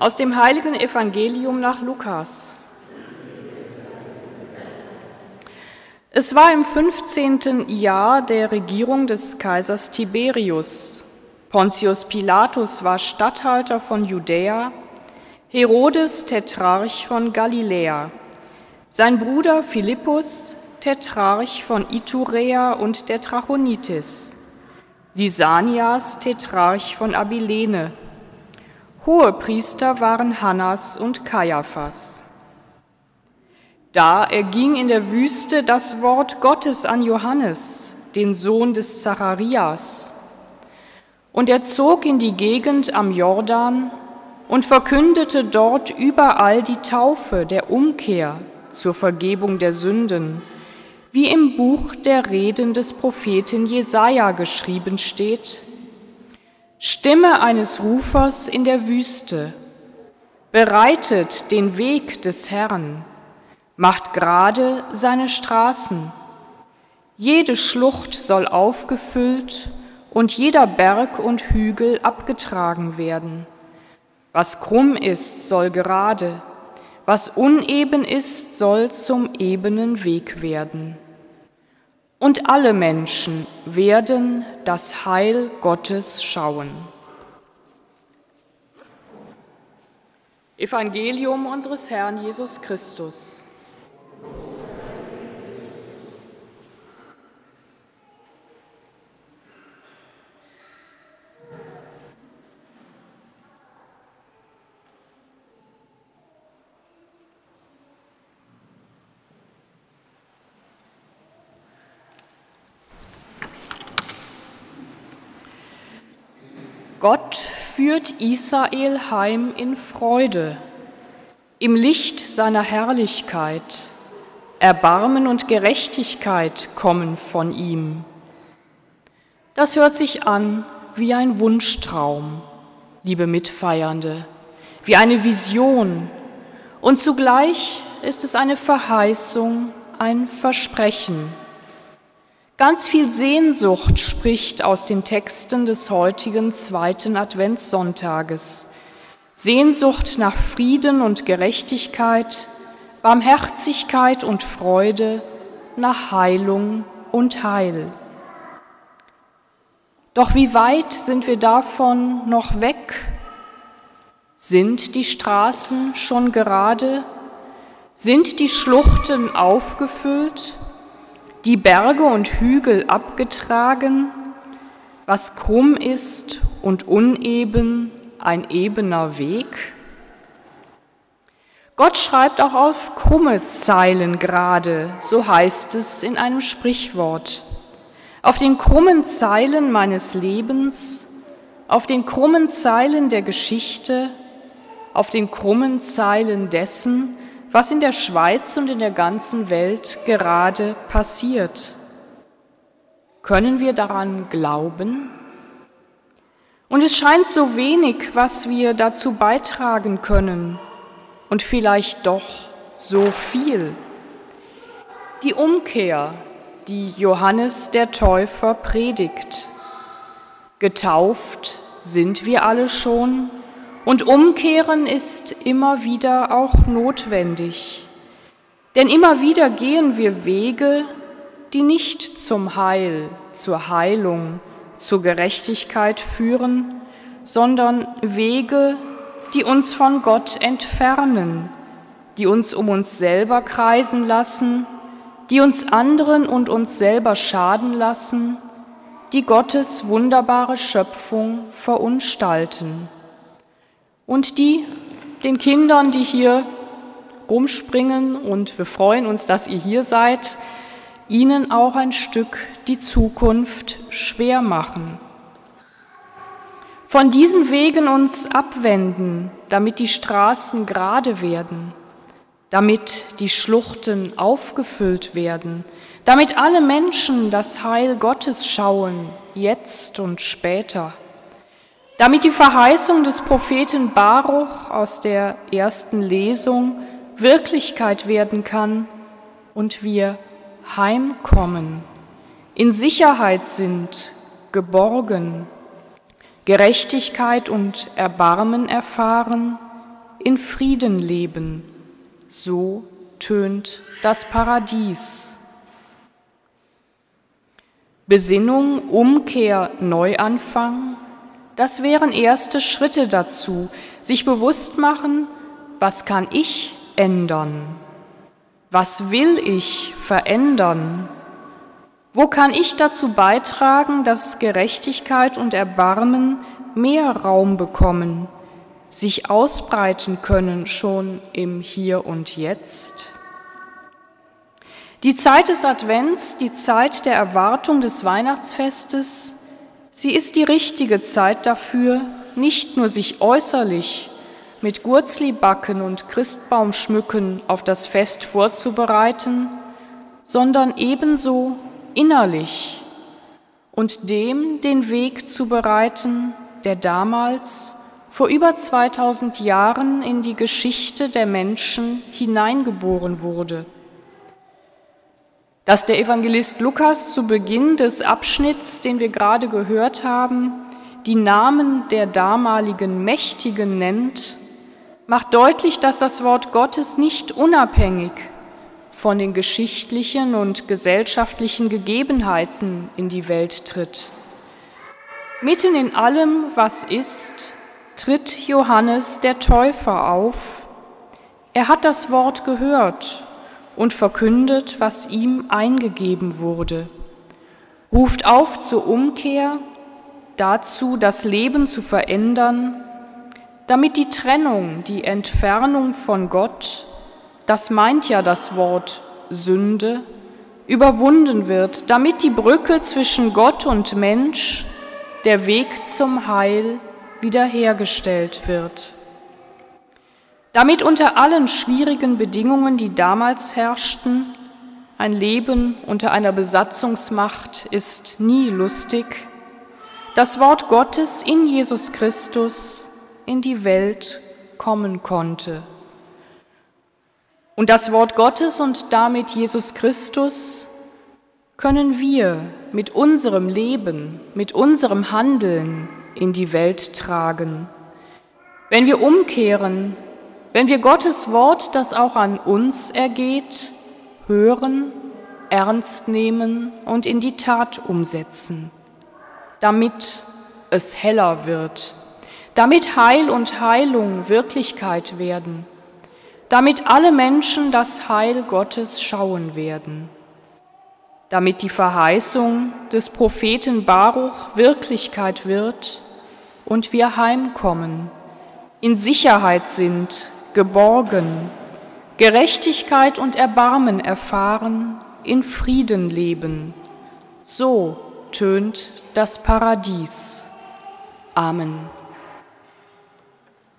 Aus dem heiligen Evangelium nach Lukas. Es war im 15. Jahr der Regierung des Kaisers Tiberius. Pontius Pilatus war Statthalter von Judäa, Herodes Tetrarch von Galiläa, sein Bruder Philippus Tetrarch von Iturea und der Trachonitis, Lisanias Tetrarch von Abilene, Hohe Priester waren Hannas und Kaiaphas. Da erging in der Wüste das Wort Gottes an Johannes, den Sohn des Zacharias. Und er zog in die Gegend am Jordan und verkündete dort überall die Taufe der Umkehr zur Vergebung der Sünden, wie im Buch der Reden des Propheten Jesaja geschrieben steht. Stimme eines Rufers in der Wüste, bereitet den Weg des Herrn, macht gerade seine Straßen. Jede Schlucht soll aufgefüllt und jeder Berg und Hügel abgetragen werden. Was krumm ist, soll gerade, was uneben ist, soll zum ebenen Weg werden und alle Menschen werden das Heil Gottes schauen. Evangelium unseres Herrn Jesus Christus. Gott führt Israel heim in Freude, im Licht seiner Herrlichkeit. Erbarmen und Gerechtigkeit kommen von ihm. Das hört sich an wie ein Wunschtraum, liebe Mitfeiernde, wie eine Vision. Und zugleich ist es eine Verheißung, ein Versprechen. Ganz viel Sehnsucht spricht aus den Texten des heutigen zweiten Adventssonntages. Sehnsucht nach Frieden und Gerechtigkeit, Barmherzigkeit und Freude, nach Heilung und Heil. Doch wie weit sind wir davon noch weg? Sind die Straßen schon gerade? Sind die Schluchten aufgefüllt? Die Berge und Hügel abgetragen, was krumm ist und uneben, ein ebener Weg. Gott schreibt auch auf krumme Zeilen gerade, so heißt es in einem Sprichwort. Auf den krummen Zeilen meines Lebens, auf den krummen Zeilen der Geschichte, auf den krummen Zeilen dessen, was in der Schweiz und in der ganzen Welt gerade passiert. Können wir daran glauben? Und es scheint so wenig, was wir dazu beitragen können und vielleicht doch so viel. Die Umkehr, die Johannes der Täufer predigt. Getauft sind wir alle schon, und Umkehren ist immer wieder auch notwendig. Denn immer wieder gehen wir Wege, die nicht zum Heil, zur Heilung, zur Gerechtigkeit führen, sondern Wege, die uns von Gott entfernen, die uns um uns selber kreisen lassen, die uns anderen und uns selber schaden lassen, die Gottes wunderbare Schöpfung verunstalten und die den Kindern, die hier rumspringen und wir freuen uns, dass ihr hier seid, ihnen auch ein Stück die Zukunft schwer machen. Von diesen Wegen uns abwenden, damit die Straßen gerade werden, damit die Schluchten aufgefüllt werden, damit alle Menschen das Heil Gottes schauen, jetzt und später damit die Verheißung des Propheten Baruch aus der ersten Lesung Wirklichkeit werden kann und wir heimkommen, in Sicherheit sind, geborgen, Gerechtigkeit und Erbarmen erfahren, in Frieden leben. So tönt das Paradies. Besinnung, Umkehr, Neuanfang, das wären erste Schritte dazu, sich bewusst machen, was kann ich ändern? Was will ich verändern? Wo kann ich dazu beitragen, dass Gerechtigkeit und Erbarmen mehr Raum bekommen, sich ausbreiten können schon im Hier und Jetzt? Die Zeit des Advents, die Zeit der Erwartung des Weihnachtsfestes, sie ist die richtige Zeit dafür, nicht nur sich äußerlich mit Gurzlibacken und Christbaumschmücken auf das Fest vorzubereiten, sondern ebenso innerlich und dem den Weg zu bereiten, der damals vor über 2000 Jahren in die Geschichte der Menschen hineingeboren wurde dass der Evangelist Lukas zu Beginn des Abschnitts, den wir gerade gehört haben, die Namen der damaligen Mächtigen nennt, macht deutlich, dass das Wort Gottes nicht unabhängig von den geschichtlichen und gesellschaftlichen Gegebenheiten in die Welt tritt. Mitten in allem, was ist, tritt Johannes der Täufer auf. Er hat das Wort gehört und verkündet, was ihm eingegeben wurde, ruft auf zur Umkehr, dazu das Leben zu verändern, damit die Trennung, die Entfernung von Gott, das meint ja das Wort Sünde, überwunden wird, damit die Brücke zwischen Gott und Mensch, der Weg zum Heil, wiederhergestellt wird. Damit unter allen schwierigen Bedingungen, die damals herrschten, ein Leben unter einer Besatzungsmacht ist nie lustig, das Wort Gottes in Jesus Christus in die Welt kommen konnte. Und das Wort Gottes und damit Jesus Christus können wir mit unserem Leben, mit unserem Handeln in die Welt tragen. Wenn wir umkehren wenn wir Gottes Wort, das auch an uns ergeht, hören, ernst nehmen und in die Tat umsetzen, damit es heller wird, damit Heil und Heilung Wirklichkeit werden, damit alle Menschen das Heil Gottes schauen werden, damit die Verheißung des Propheten Baruch Wirklichkeit wird und wir heimkommen, in Sicherheit sind, geborgen, Gerechtigkeit und Erbarmen erfahren, in Frieden leben. So tönt das Paradies. Amen.